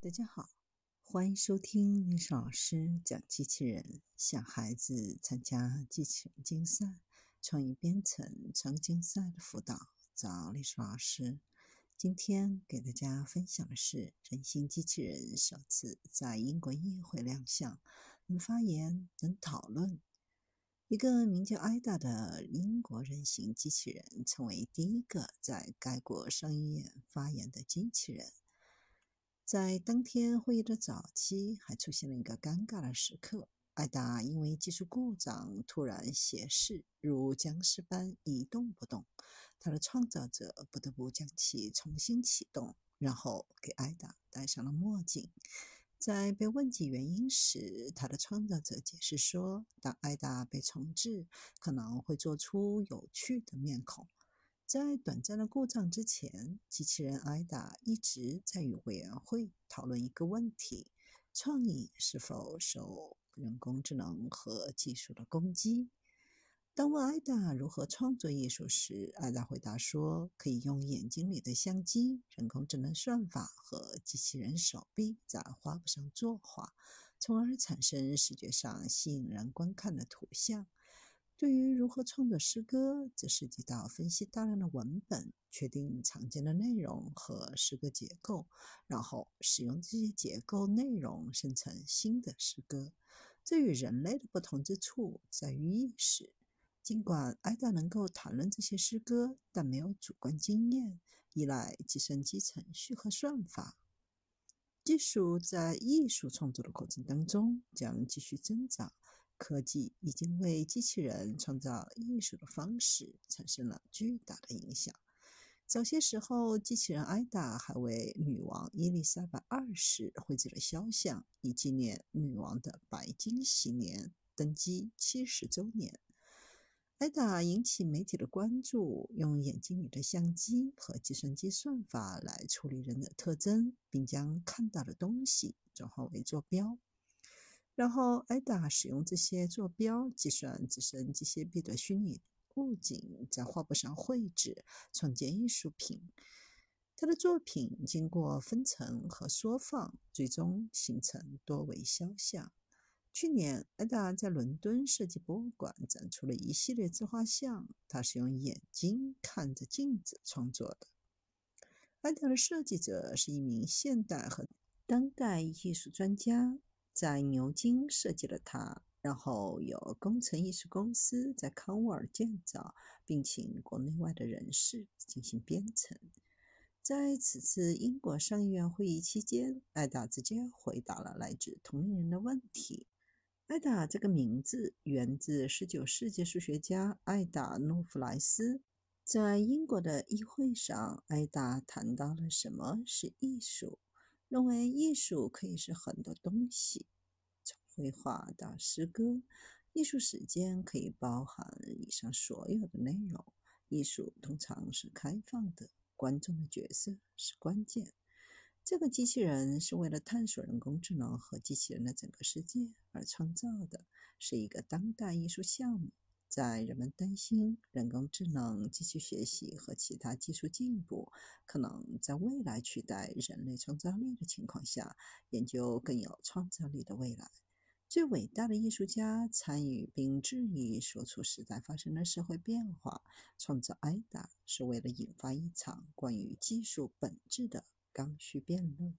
大家好，欢迎收听历史老师讲机器人。想孩子参加机器人竞赛、创意编程、创意竞赛的辅导，找历史老师。今天给大家分享的是人形机器人首次在英国议会亮相，能发言，能讨论。一个名叫艾达的英国人形机器人，成为第一个在该国上议院发言的机器人。在当天会议的早期，还出现了一个尴尬的时刻。艾达因为技术故障突然斜视，如僵尸般一动不动。他的创造者不得不将其重新启动，然后给艾达戴上了墨镜。在被问及原因时，他的创造者解释说：“当艾达被重置，可能会做出有趣的面孔。”在短暂的故障之前，机器人艾达一直在与委员会讨论一个问题：创意是否受人工智能和技术的攻击？当问艾达如何创作艺术时，艾达回答说：“可以用眼睛里的相机、人工智能算法和机器人手臂在画布上作画，从而产生视觉上吸引人观看的图像。”对于如何创作诗歌，则涉及到分析大量的文本，确定常见的内容和诗歌结构，然后使用这些结构内容生成新的诗歌。这与人类的不同之处在于意识。尽管艾达能够谈论这些诗歌，但没有主观经验，依赖计算机程序和算法。技术在艺术创作的过程当中将继续增长。科技已经为机器人创造艺术的方式产生了巨大的影响。早些时候，机器人艾达还为女王伊丽莎白二世绘制了肖像，以纪念女王的白金禧年登基七十周年。艾达引起媒体的关注，用眼睛里的相机和计算机算法来处理人的特征，并将看到的东西转化为坐标。然后，艾达使用这些坐标计算自身机械臂的虚拟物景，在画布上绘制，创建艺术品。他的作品经过分层和缩放，最终形成多维肖像。去年，艾达在伦敦设计博物馆展出了一系列自画像，他是用眼睛看着镜子创作的。艾达的设计者是一名现代和当代艺术专家。在牛津设计了它，然后有工程艺术公司在康沃尔建造，并请国内外的人士进行编程。在此次英国上议院会议期间，艾达直接回答了来自同龄人的问题。艾达这个名字源自19世纪数学家艾达诺夫莱斯。在英国的议会上，艾达谈到了什么是艺术。认为艺术可以是很多东西，从绘画到诗歌。艺术时间可以包含以上所有的内容。艺术通常是开放的，观众的角色是关键。这个机器人是为了探索人工智能和机器人的整个世界而创造的，是一个当代艺术项目。在人们担心人工智能、机器学习和其他技术进步可能在未来取代人类创造力的情况下，研究更有创造力的未来。最伟大的艺术家参与并质疑所处时代发生的社会变化。创造艾达是为了引发一场关于技术本质的刚需辩论。